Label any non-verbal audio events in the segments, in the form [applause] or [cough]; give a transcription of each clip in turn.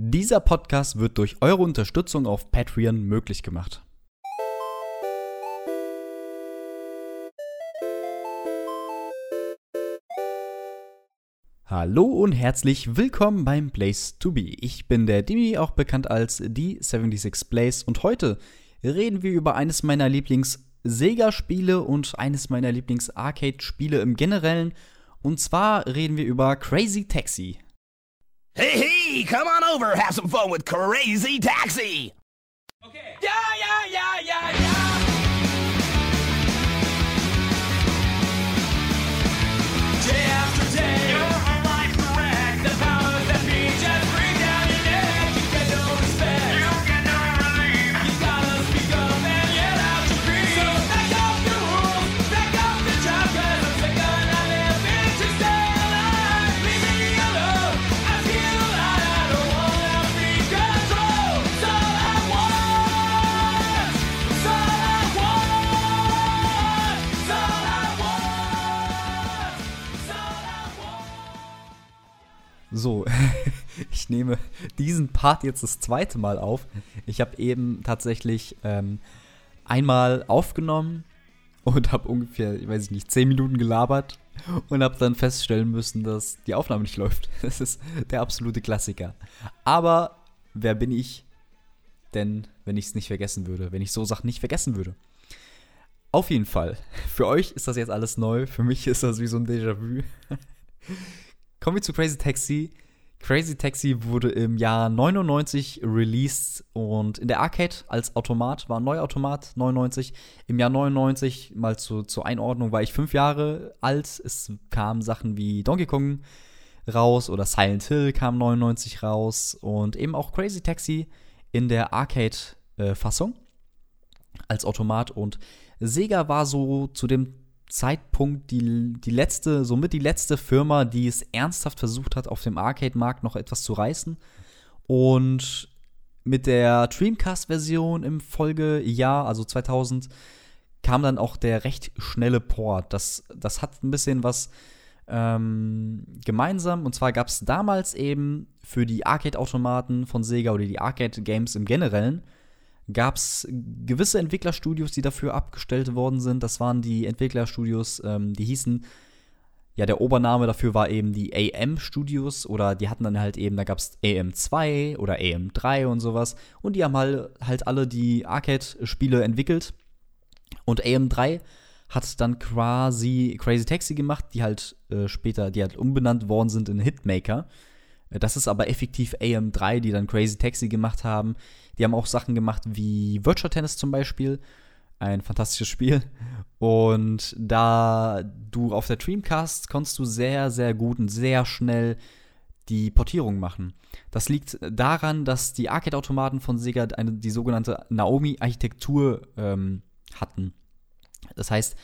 Dieser Podcast wird durch eure Unterstützung auf Patreon möglich gemacht. Hallo und herzlich willkommen beim Place to Be. Ich bin der Dimi, auch bekannt als die 76 Place und heute reden wir über eines meiner Lieblings-Sega-Spiele und eines meiner Lieblings-Arcade-Spiele im Generellen. Und zwar reden wir über Crazy Taxi. Hey, hey, come on over, have some fun with Crazy Taxi! Okay. Yeah, yeah, yeah, yeah, yeah! Diesen Part jetzt das zweite Mal auf. Ich habe eben tatsächlich ähm, einmal aufgenommen und habe ungefähr, ich weiß nicht, 10 Minuten gelabert und habe dann feststellen müssen, dass die Aufnahme nicht [laughs] läuft. Das ist der absolute Klassiker. Aber wer bin ich denn, wenn ich es nicht vergessen würde, wenn ich so Sachen nicht vergessen würde? Auf jeden Fall. Für euch ist das jetzt alles neu. Für mich ist das wie so ein Déjà-vu. [laughs] Kommen wir zu Crazy Taxi. Crazy Taxi wurde im Jahr 99 released und in der Arcade als Automat war ein neuer Automat 99. Im Jahr 99, mal zu, zur Einordnung, war ich fünf Jahre alt. Es kamen Sachen wie Donkey Kong raus oder Silent Hill kam 99 raus und eben auch Crazy Taxi in der Arcade-Fassung als Automat und Sega war so zu dem Zeitpunkt die, die letzte, somit die letzte Firma, die es ernsthaft versucht hat, auf dem Arcade-Markt noch etwas zu reißen. Und mit der Dreamcast-Version im Folgejahr, also 2000, kam dann auch der recht schnelle Port. Das, das hat ein bisschen was ähm, gemeinsam. Und zwar gab es damals eben für die Arcade-Automaten von Sega oder die Arcade-Games im Generellen gab es gewisse Entwicklerstudios, die dafür abgestellt worden sind. Das waren die Entwicklerstudios, ähm, die hießen, ja, der Obername dafür war eben die AM-Studios oder die hatten dann halt eben, da gab es AM2 oder AM3 und sowas. Und die haben halt, halt alle die Arcade-Spiele entwickelt. Und AM3 hat dann quasi Crazy Taxi gemacht, die halt äh, später, die halt umbenannt worden sind in Hitmaker. Das ist aber effektiv AM3, die dann Crazy Taxi gemacht haben. Die haben auch Sachen gemacht wie Virtual Tennis zum Beispiel. Ein fantastisches Spiel. Und da du auf der Dreamcast konntest du sehr, sehr gut und sehr schnell die Portierung machen. Das liegt daran, dass die Arcade-Automaten von Sega eine, die sogenannte Naomi-Architektur ähm, hatten. Das heißt,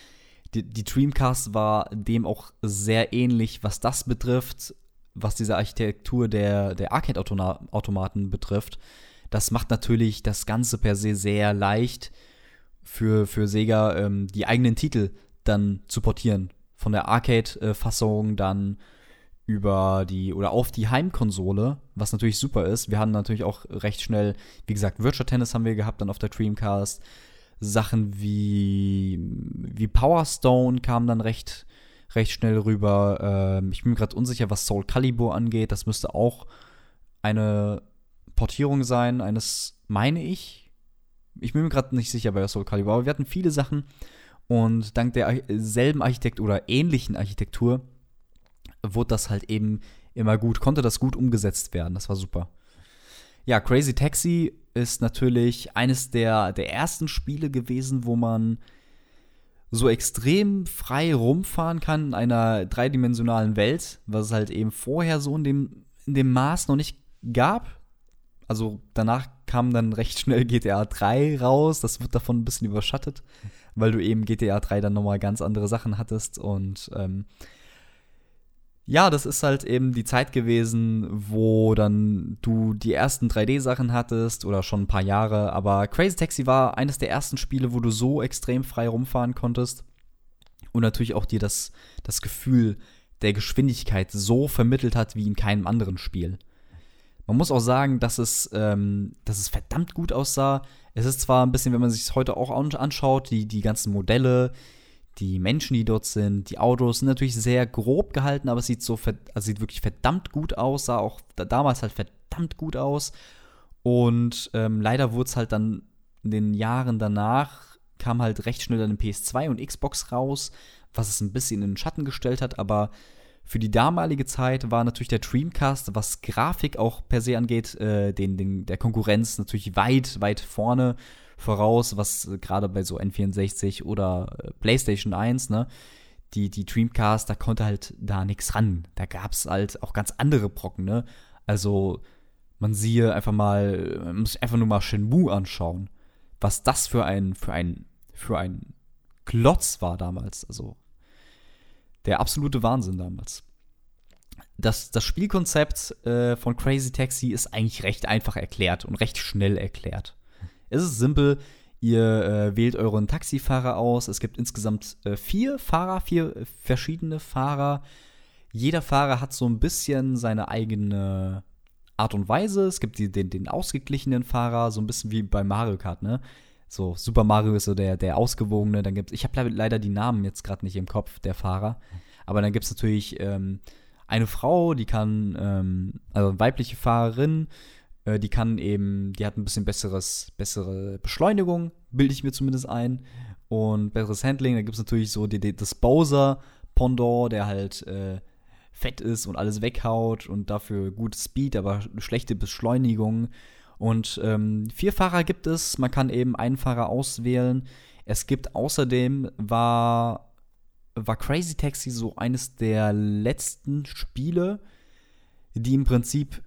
die, die Dreamcast war dem auch sehr ähnlich, was das betrifft, was diese Architektur der, der Arcade-Automaten betrifft. Das macht natürlich das Ganze per se sehr leicht für, für Sega, ähm, die eigenen Titel dann zu portieren. Von der Arcade-Fassung dann über die oder auf die Heimkonsole, was natürlich super ist. Wir haben natürlich auch recht schnell, wie gesagt, Virtual Tennis haben wir gehabt dann auf der Dreamcast. Sachen wie, wie Power Stone kamen dann recht, recht schnell rüber. Ähm, ich bin mir gerade unsicher, was Soul Calibur angeht. Das müsste auch eine Portierung sein eines, meine ich. Ich bin mir gerade nicht sicher bei Soul Calibur, aber wir hatten viele Sachen. Und dank der selben Architektur oder ähnlichen Architektur wurde das halt eben immer gut, konnte das gut umgesetzt werden. Das war super. Ja, Crazy Taxi ist natürlich eines der, der ersten Spiele gewesen, wo man so extrem frei rumfahren kann in einer dreidimensionalen Welt, was es halt eben vorher so in dem, in dem Maß noch nicht gab. Also danach kam dann recht schnell GTA 3 raus, das wird davon ein bisschen überschattet, weil du eben GTA 3 dann nochmal ganz andere Sachen hattest und ähm, ja, das ist halt eben die Zeit gewesen, wo dann du die ersten 3D-Sachen hattest oder schon ein paar Jahre. Aber Crazy Taxi war eines der ersten Spiele, wo du so extrem frei rumfahren konntest. Und natürlich auch dir das, das Gefühl der Geschwindigkeit so vermittelt hat wie in keinem anderen Spiel. Man muss auch sagen, dass es, ähm, dass es verdammt gut aussah. Es ist zwar ein bisschen, wenn man sich es heute auch an- anschaut, die, die ganzen Modelle, die Menschen, die dort sind, die Autos sind natürlich sehr grob gehalten, aber es sieht so, also sieht wirklich verdammt gut aus, sah auch da, damals halt verdammt gut aus. Und ähm, leider wurde es halt dann in den Jahren danach, kam halt recht schnell dann ein PS2 und Xbox raus, was es ein bisschen in den Schatten gestellt hat, aber für die damalige Zeit war natürlich der Dreamcast, was Grafik auch per se angeht, äh, den, den, der Konkurrenz natürlich weit, weit vorne voraus, was äh, gerade bei so N64 oder äh, PlayStation 1, ne, die, die Dreamcast, da konnte halt da nichts ran. Da gab es halt auch ganz andere Brocken, ne? Also, man siehe einfach mal, man muss einfach nur mal Shenmue anschauen, was das für ein, für ein, für ein Klotz war damals. Also, der absolute Wahnsinn damals. Das, das Spielkonzept äh, von Crazy Taxi ist eigentlich recht einfach erklärt und recht schnell erklärt. Es ist simpel. Ihr äh, wählt euren Taxifahrer aus. Es gibt insgesamt äh, vier Fahrer, vier äh, verschiedene Fahrer. Jeder Fahrer hat so ein bisschen seine eigene Art und Weise. Es gibt die, den, den ausgeglichenen Fahrer, so ein bisschen wie bei Mario Kart, ne? So, Super Mario ist so der, der ausgewogene. Dann gibt's, ich habe leider die Namen jetzt gerade nicht im Kopf, der Fahrer. Aber dann gibt es natürlich ähm, eine Frau, die kann, ähm, also weibliche Fahrerin, äh, die kann eben, die hat ein bisschen besseres, bessere Beschleunigung, bilde ich mir zumindest ein. Und besseres Handling. Dann gibt es natürlich so die, die, das Bowser-Pendant, der halt äh, fett ist und alles weghaut und dafür gute Speed, aber schlechte Beschleunigung. Und ähm, vier Fahrer gibt es. Man kann eben einen Fahrer auswählen. Es gibt außerdem war war Crazy Taxi so eines der letzten Spiele, die im Prinzip,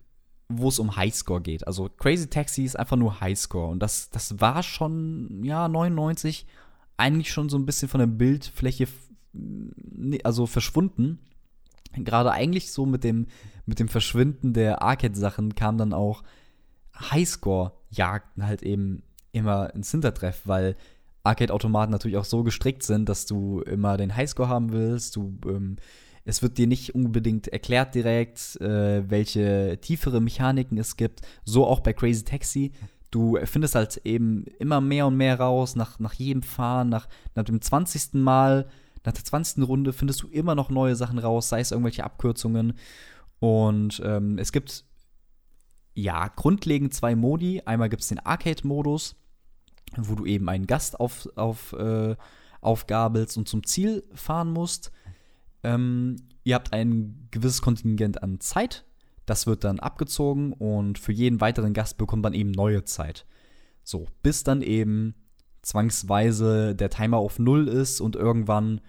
wo es um Highscore geht. Also Crazy Taxi ist einfach nur Highscore. Und das, das war schon, ja, 99 eigentlich schon so ein bisschen von der Bildfläche also verschwunden. Gerade eigentlich so mit dem, mit dem Verschwinden der Arcade-Sachen kam dann auch Highscore-Jagden halt eben immer ins Hintertreff, weil Arcade-Automaten natürlich auch so gestrickt sind, dass du immer den Highscore haben willst. Du, ähm, es wird dir nicht unbedingt erklärt direkt, äh, welche tiefere Mechaniken es gibt. So auch bei Crazy Taxi. Du findest halt eben immer mehr und mehr raus, nach, nach jedem Fahren, nach, nach dem 20. Mal, nach der 20. Runde findest du immer noch neue Sachen raus, sei es irgendwelche Abkürzungen. Und ähm, es gibt ja grundlegend zwei Modi. Einmal gibt es den Arcade-Modus, wo du eben einen Gast auf, auf, äh, aufgabelst und zum Ziel fahren musst. Ähm, ihr habt ein gewisses Kontingent an Zeit. Das wird dann abgezogen und für jeden weiteren Gast bekommt man eben neue Zeit. So, bis dann eben zwangsweise der Timer auf Null ist und irgendwann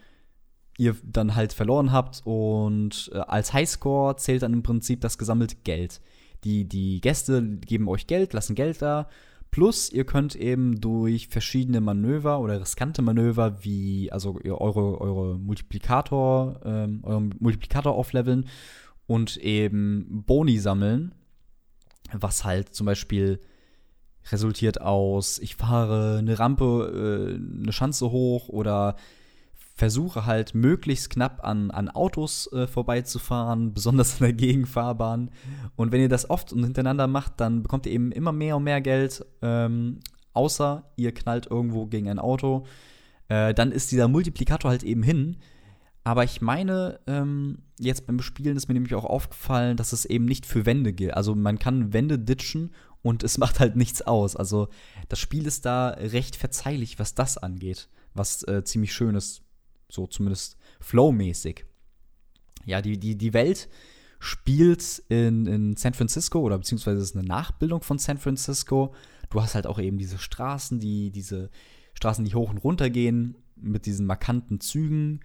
ihr dann halt verloren habt und äh, als Highscore zählt dann im Prinzip das gesammelte Geld. Die, die Gäste geben euch Geld, lassen Geld da. Plus, ihr könnt eben durch verschiedene Manöver oder riskante Manöver, wie also eure, eure Multiplikator, ähm, euren Multiplikator aufleveln und eben Boni sammeln, was halt zum Beispiel resultiert aus, ich fahre eine Rampe, äh, eine Schanze hoch oder versuche halt möglichst knapp an, an Autos äh, vorbeizufahren, [laughs] besonders in der Gegenfahrbahn. Und wenn ihr das oft und hintereinander macht, dann bekommt ihr eben immer mehr und mehr Geld, ähm, außer ihr knallt irgendwo gegen ein Auto. Äh, dann ist dieser Multiplikator halt eben hin. Aber ich meine, ähm, jetzt beim Spielen ist mir nämlich auch aufgefallen, dass es eben nicht für Wände gilt. Also man kann Wände ditchen und es [laughs] macht halt nichts aus. Also das Spiel ist da recht verzeihlich, was das angeht. Was äh, ziemlich schön ist. So zumindest flowmäßig. Ja, die, die, die Welt spielt in, in San Francisco oder beziehungsweise ist eine Nachbildung von San Francisco. Du hast halt auch eben diese Straßen, die, diese Straßen, die hoch und runter gehen, mit diesen markanten Zügen.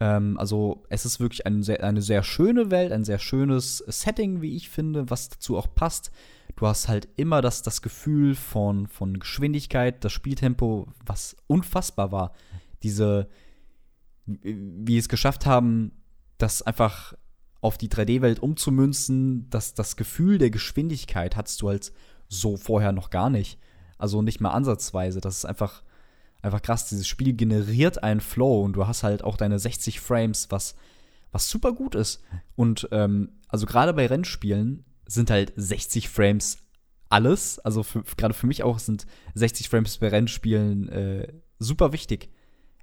Ähm, also es ist wirklich ein sehr, eine sehr schöne Welt, ein sehr schönes Setting, wie ich finde, was dazu auch passt. Du hast halt immer das, das Gefühl von, von Geschwindigkeit, das Spieltempo, was unfassbar war. Diese, wie es geschafft haben, das einfach auf die 3D-Welt umzumünzen, dass das Gefühl der Geschwindigkeit hattest du halt so vorher noch gar nicht. Also nicht mal ansatzweise. Das ist einfach, einfach krass. Dieses Spiel generiert einen Flow und du hast halt auch deine 60 Frames, was, was super gut ist. Und ähm, also gerade bei Rennspielen sind halt 60 Frames alles. Also gerade für mich auch sind 60 Frames bei Rennspielen äh, super wichtig.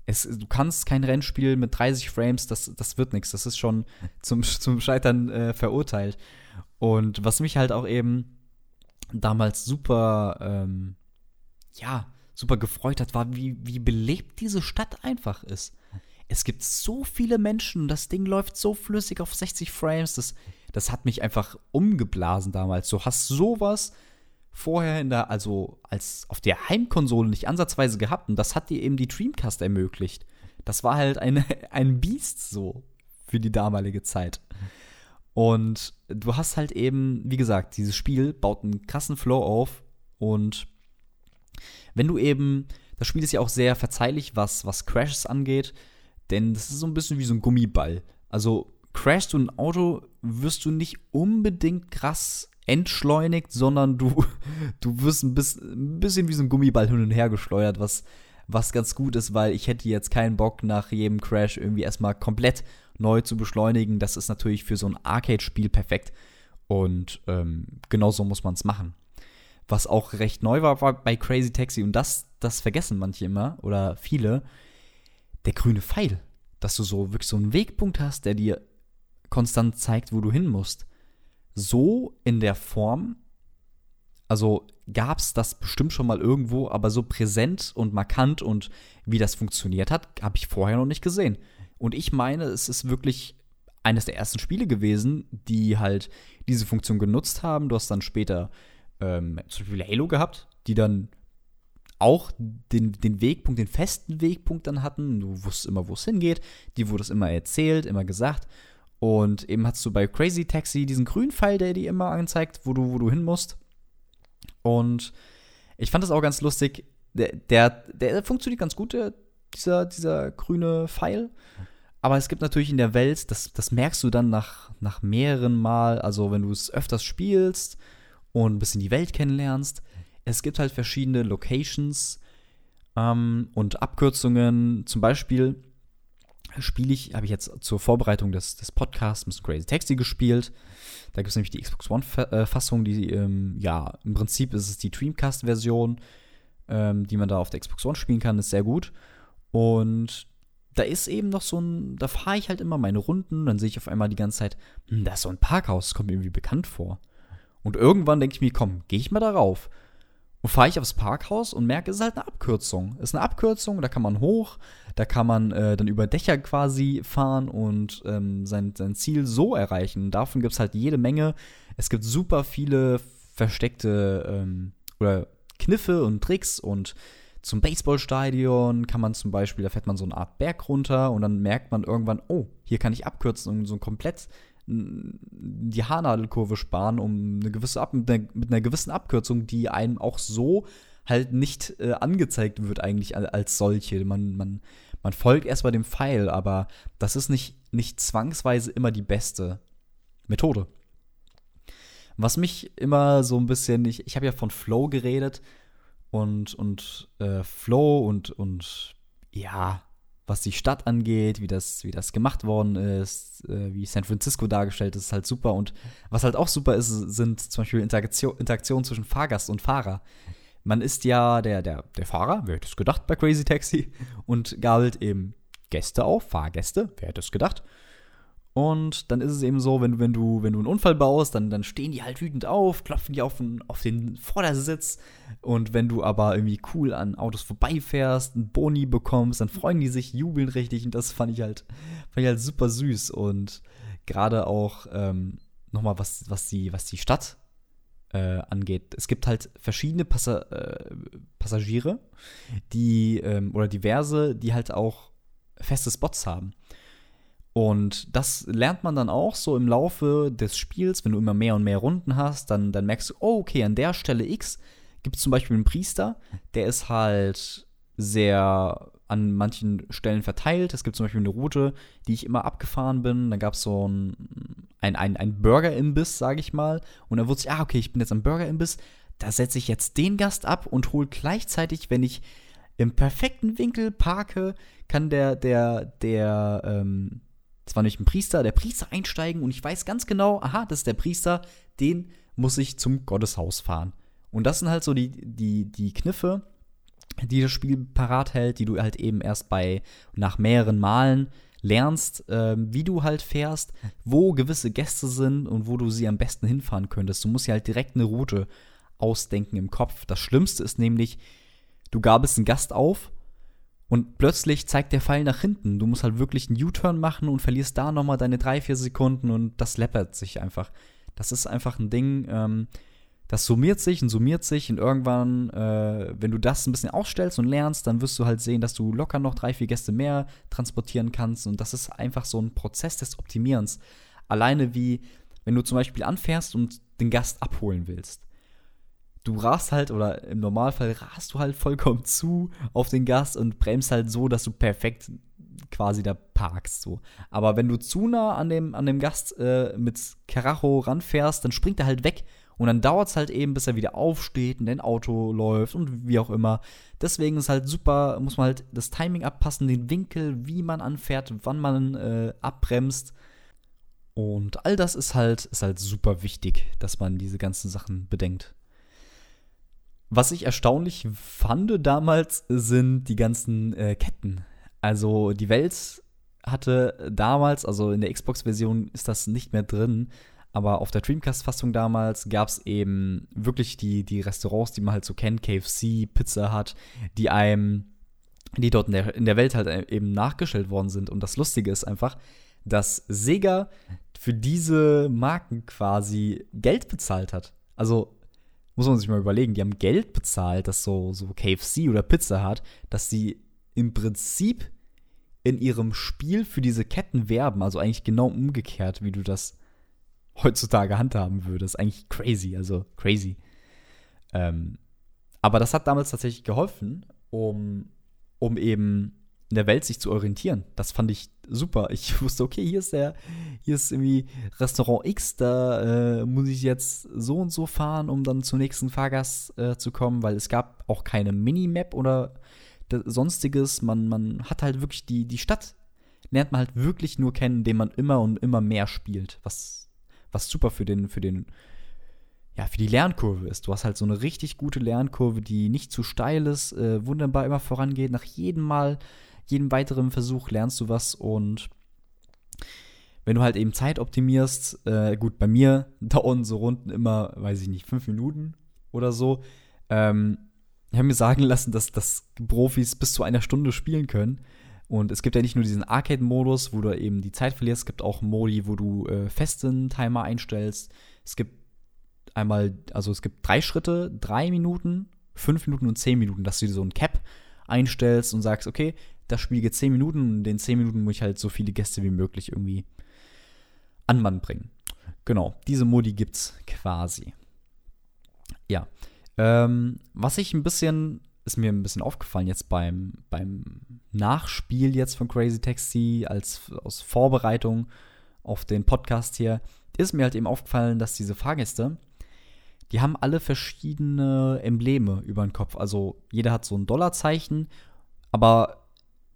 Es, du kannst kein Rennspiel mit 30 Frames, das, das wird nichts. Das ist schon zum, [laughs] zum Scheitern äh, verurteilt. Und was mich halt auch eben damals super, ähm, ja, super gefreut hat, war, wie, wie belebt diese Stadt einfach ist. Es gibt so viele Menschen, das Ding läuft so flüssig auf 60 Frames, das, das hat mich einfach umgeblasen damals. Du hast sowas vorher in der, also als auf der Heimkonsole nicht ansatzweise gehabt und das hat dir eben die Dreamcast ermöglicht. Das war halt ein, [laughs] ein Biest so für die damalige Zeit. Und du hast halt eben, wie gesagt, dieses Spiel baut einen krassen Flow auf und wenn du eben, das Spiel ist ja auch sehr verzeihlich, was, was Crashes angeht, denn das ist so ein bisschen wie so ein Gummiball. Also crashst du ein Auto, wirst du nicht unbedingt krass entschleunigt, sondern du, [laughs] du wirst ein bisschen, wie so ein Gummiball hin und her geschleudert, was, was ganz gut ist, weil ich hätte jetzt keinen Bock, nach jedem Crash irgendwie erstmal komplett neu zu beschleunigen. Das ist natürlich für so ein Arcade-Spiel perfekt. Und ähm, genau so muss man es machen. Was auch recht neu war, war bei Crazy Taxi, und das, das vergessen manche immer oder viele, der grüne Pfeil. Dass du so wirklich so einen Wegpunkt hast, der dir konstant zeigt, wo du hin musst. So in der Form, also gab es das bestimmt schon mal irgendwo, aber so präsent und markant und wie das funktioniert hat, habe ich vorher noch nicht gesehen. Und ich meine, es ist wirklich eines der ersten Spiele gewesen, die halt diese Funktion genutzt haben. Du hast dann später ähm, zum Beispiel Halo gehabt, die dann auch den, den Wegpunkt, den festen Wegpunkt dann hatten. Du wusstest immer, wo es hingeht. Die wurde es immer erzählt, immer gesagt. Und eben hast du bei Crazy Taxi diesen grünen Pfeil, der dir immer anzeigt, wo du, wo du hin musst. Und ich fand das auch ganz lustig. Der, der, der funktioniert ganz gut, der, dieser, dieser grüne Pfeil. Aber es gibt natürlich in der Welt, das, das merkst du dann nach, nach mehreren Mal, also wenn du es öfters spielst und ein bisschen die Welt kennenlernst, es gibt halt verschiedene Locations ähm, und Abkürzungen. Zum Beispiel spiele ich, habe ich jetzt zur Vorbereitung des, des Podcasts Mr. Crazy Taxi gespielt. Da gibt es nämlich die Xbox One-Fassung, die, ähm, ja, im Prinzip ist es die Dreamcast-Version, ähm, die man da auf der Xbox One spielen kann, ist sehr gut. Und da ist eben noch so ein, da fahre ich halt immer meine Runden, dann sehe ich auf einmal die ganze Zeit, hm, da ist so ein Parkhaus, das kommt mir irgendwie bekannt vor. Und irgendwann denke ich mir, komm, gehe ich mal darauf. Und fahre ich aufs Parkhaus und merke, es ist halt eine Abkürzung. Es ist eine Abkürzung, da kann man hoch, da kann man äh, dann über Dächer quasi fahren und ähm, sein, sein Ziel so erreichen. Davon gibt es halt jede Menge. Es gibt super viele versteckte ähm, oder Kniffe und Tricks und zum Baseballstadion kann man zum Beispiel, da fährt man so eine Art Berg runter und dann merkt man irgendwann, oh, hier kann ich abkürzen und so komplett die Haarnadelkurve sparen, um eine gewisse Ab mit, einer, mit einer gewissen Abkürzung, die einem auch so halt nicht äh, angezeigt wird eigentlich als solche. Man, man, man folgt erst bei dem Pfeil, aber das ist nicht, nicht zwangsweise immer die beste Methode. Was mich immer so ein bisschen, ich, ich habe ja von Flow geredet und, und äh, Flow und, und ja, was die Stadt angeht, wie das, wie das gemacht worden ist, äh, wie San Francisco dargestellt ist, ist halt super. Und was halt auch super ist, sind zum Beispiel Interaktion, Interaktionen zwischen Fahrgast und Fahrer. Man ist ja der, der, der Fahrer, wer hätte es gedacht bei Crazy Taxi, und gabelt eben Gäste auf, Fahrgäste, wer hätte es gedacht. Und dann ist es eben so, wenn, wenn, du, wenn du einen Unfall baust, dann, dann stehen die halt wütend auf, klopfen die auf den, auf den Vordersitz. Und wenn du aber irgendwie cool an Autos vorbeifährst, einen Boni bekommst, dann freuen die sich, jubeln richtig. Und das fand ich halt, fand ich halt super süß. Und gerade auch ähm, nochmal, was, was, die, was die Stadt äh, angeht. Es gibt halt verschiedene Passa äh, Passagiere, die, ähm, oder diverse, die halt auch feste Spots haben. Und das lernt man dann auch so im Laufe des Spiels, wenn du immer mehr und mehr Runden hast, dann, dann merkst du, oh, okay, an der Stelle X gibt es zum Beispiel einen Priester, der ist halt sehr an manchen Stellen verteilt. Es gibt zum Beispiel eine Route, die ich immer abgefahren bin. Da gab es so ein, ein, ein Burger-Imbiss, sage ich mal. Und dann wusste ich, ah, okay, ich bin jetzt am Burger-Imbiss. Da setze ich jetzt den Gast ab und hole gleichzeitig, wenn ich im perfekten Winkel parke, kann der, der, der, ähm, Das war nämlich ein Priester, der Priester einsteigen und ich weiß ganz genau, aha, das ist der Priester, den muss ich zum Gotteshaus fahren. Und das sind halt so die, die, die Kniffe, die das Spiel parat hält, die du halt eben erst bei nach mehreren Malen lernst, äh, wie du halt fährst, wo gewisse Gäste sind und wo du sie am besten hinfahren könntest. Du musst ja halt direkt eine Route ausdenken im Kopf. Das Schlimmste ist nämlich, du gabelst einen Gast auf und plötzlich zeigt der Pfeil nach hinten. Du musst halt wirklich einen U-Turn machen und verlierst da nochmal deine drei, vier Sekunden und das läppert sich einfach. Das ist einfach ein Ding, ähm, das summiert sich und summiert sich und irgendwann, äh, wenn du das ein bisschen ausstellst und lernst, dann wirst du halt sehen, dass du locker noch drei, vier Gäste mehr transportieren kannst und das ist einfach so ein Prozess des Optimierens. Alleine wie, wenn du zum Beispiel anfährst und den Gast abholen willst. Du rast halt, oder im Normalfall rast du halt vollkommen zu auf den Gast und bremst halt so, dass du perfekt quasi da parkst. So. Aber wenn du zu nah an dem, an dem Gast äh, mit Karacho ranfährst, dann springt er halt weg und dann dauert es halt eben, bis er wieder aufsteht und dein Auto läuft und wie auch immer. Deswegen ist halt super, muss man halt das Timing abpassen, den Winkel, wie man anfährt, wann man äh, abbremst. Und all das ist halt, ist halt super wichtig, dass man diese ganzen Sachen bedenkt. Was ich erstaunlich fand damals, sind die ganzen äh, Ketten. Also die Welt hatte damals, also in der Xbox-Version ist das nicht mehr drin, aber auf der Dreamcast-Fassung damals gab es eben wirklich die, die Restaurants, die man halt so kennt, KFC, Pizza Hut, die einem, die dort in der, in der Welt halt eben nachgestellt worden sind. Und das Lustige ist einfach, dass Sega für diese Marken quasi Geld bezahlt hat. Also muss man sich mal überlegen, die haben Geld bezahlt, dass so, so KFC oder Pizza Hut, dass sie im Prinzip in ihrem Spiel für diese Ketten werben. Also eigentlich genau umgekehrt, wie du das heutzutage handhaben würde. Das ist eigentlich crazy, also crazy. Ähm, aber das hat damals tatsächlich geholfen, um, um eben in der Welt sich zu orientieren. Das fand ich super. Ich [laughs] wusste, okay, hier ist der, hier ist irgendwie Restaurant X, da äh, muss ich jetzt so und so fahren, um dann zum nächsten Fahrgast äh, zu kommen, weil es gab auch keine Minimap oder sonstiges. Man, man hat halt wirklich die, die Stadt, lernt man halt wirklich nur kennen, indem man immer und immer mehr spielt, was was super für den, für den, ja, für die Lernkurve ist. Du hast halt so eine richtig gute Lernkurve, die nicht zu steil ist, äh, wunderbar immer vorangeht. Nach jedem Mal, jedem weiteren Versuch lernst du was und wenn du halt eben Zeit optimierst, äh, gut, bei mir [laughs] dauern so Runden immer, weiß ich nicht, fünf Minuten oder so. Ähm, ich habe mir sagen lassen, dass, dass Profis bis zu einer Stunde spielen können. Und es gibt ja nicht nur diesen Arcade-Modus, wo du eben die Zeit verlierst, es gibt auch Modi, wo du äh, festen Timer einstellst. Es gibt einmal, also es gibt drei Schritte, drei Minuten, fünf Minuten und zehn Minuten, dass du so ein Cap einstellst und sagst, okay, das Spiel geht zehn Minuten und in den zehn Minuten muss ich halt so viele Gäste wie möglich irgendwie an Mann bringen. Genau, diese Modi gibt's quasi. Ja. Ähm, was ich ein bisschen ist mir ein bisschen aufgefallen jetzt beim, beim Nachspiel jetzt von Crazy Taxi als aus Vorbereitung auf den Podcast hier, ist mir halt eben aufgefallen, dass diese Fahrgäste, die haben alle verschiedene Embleme über den Kopf. Also jeder hat so ein Dollarzeichen, aber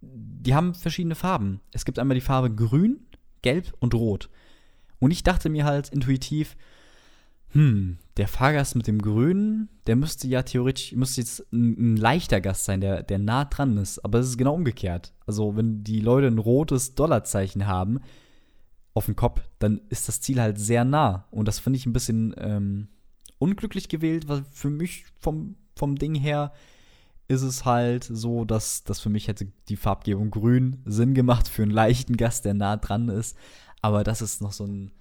die haben verschiedene Farben. Es gibt einmal die Farbe grün, gelb und rot. Und ich dachte mir halt intuitiv, hm, der Fahrgast mit dem Grünen, der müsste ja theoretisch, müsste jetzt ein, ein, leichter Gast sein, der, der nah dran ist. Aber es ist genau umgekehrt. Also, wenn die Leute ein rotes Dollarzeichen haben auf dem Kopf, dann ist das Ziel halt sehr nah. Und das finde ich ein bisschen ähm, unglücklich gewählt, weil für mich vom, vom Ding her ist es halt so, dass, dass für mich hätte die Farbgebung grün Sinn gemacht für einen leichten Gast, der nah dran ist. Aber das ist noch so ein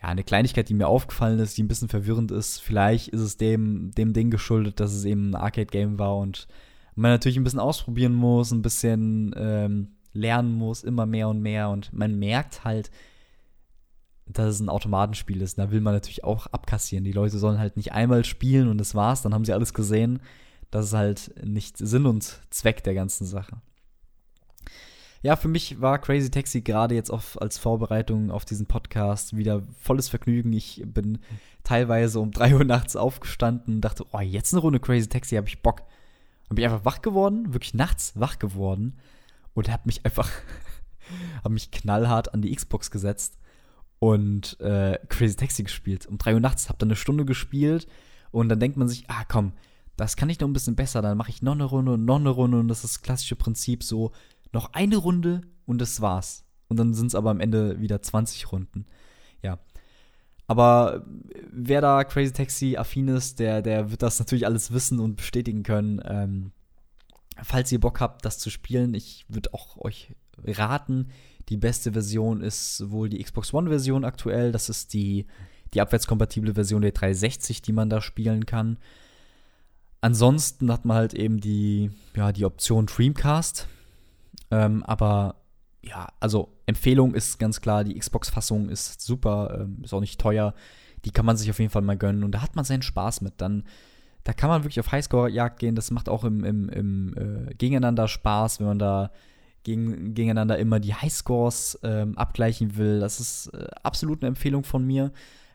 ja, eine Kleinigkeit, die mir aufgefallen ist, die ein bisschen verwirrend ist. Vielleicht ist es dem, dem Ding geschuldet, dass es eben ein Arcade-Game war und man natürlich ein bisschen ausprobieren muss, ein bisschen ähm, lernen muss, immer mehr und mehr. Und man merkt halt, dass es ein Automatenspiel ist. Da will man natürlich auch abkassieren. Die Leute sollen halt nicht einmal spielen und das war's, dann haben sie alles gesehen. Das ist halt nicht Sinn und Zweck der ganzen Sache ja, für mich war Crazy Taxi gerade jetzt auf, als Vorbereitung auf diesen Podcast wieder volles Vergnügen. Ich bin teilweise um 3 Uhr nachts aufgestanden und dachte, oh, jetzt eine Runde Crazy Taxi, habe ich Bock. Und bin einfach wach geworden, wirklich nachts wach geworden und habe mich einfach [laughs] habe mich knallhart an die Xbox gesetzt und äh, Crazy Taxi gespielt. Um 3 Uhr nachts, habe dann eine Stunde gespielt und dann denkt man sich, ah komm, das kann ich noch ein bisschen besser, dann mache ich noch eine Runde und noch eine Runde und das ist das klassische Prinzip so, noch eine Runde und das war's. Und dann sind es aber am Ende wieder 20 Runden. Ja. Aber wer da Crazy Taxi affin ist, der, der wird das natürlich alles wissen und bestätigen können. Ähm, falls ihr Bock habt, das zu spielen, ich würde auch euch raten, die beste Version ist wohl die Xbox One-Version aktuell. Das ist die, die abwärtskompatible Version der 360, die man da spielen kann. Ansonsten hat man halt eben die, ja, die Option Dreamcast. Ähm, aber ja, also Empfehlung ist ganz klar, die Xbox-Fassung ist super, ähm, ist auch nicht teuer. Die kann man sich auf jeden Fall mal gönnen und da hat man seinen Spaß mit. Dann, da kann man wirklich auf Highscore-Jagd gehen. Das macht auch im, im, im äh, Gegeneinander Spaß, wenn man da gegen, gegeneinander immer die Highscores ähm, abgleichen will. Das ist äh, absolut eine Empfehlung von mir.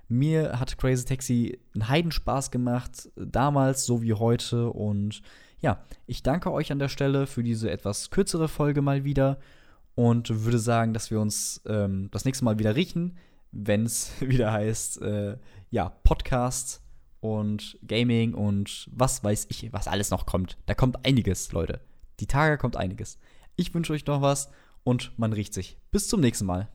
Mir hat Crazy Taxi einen Heidenspaß gemacht, damals so wie heute. Und ja, ich danke euch an der Stelle für diese etwas kürzere Folge mal wieder und würde sagen, dass wir uns ähm, das nächste Mal wieder riechen, wenn es [laughs] wieder heißt, äh, ja, Podcast und Gaming und was weiß ich, was alles noch kommt. Da kommt einiges, Leute. Die Tage kommt einiges. Ich wünsche euch noch was und man riecht sich. Bis zum nächsten Mal.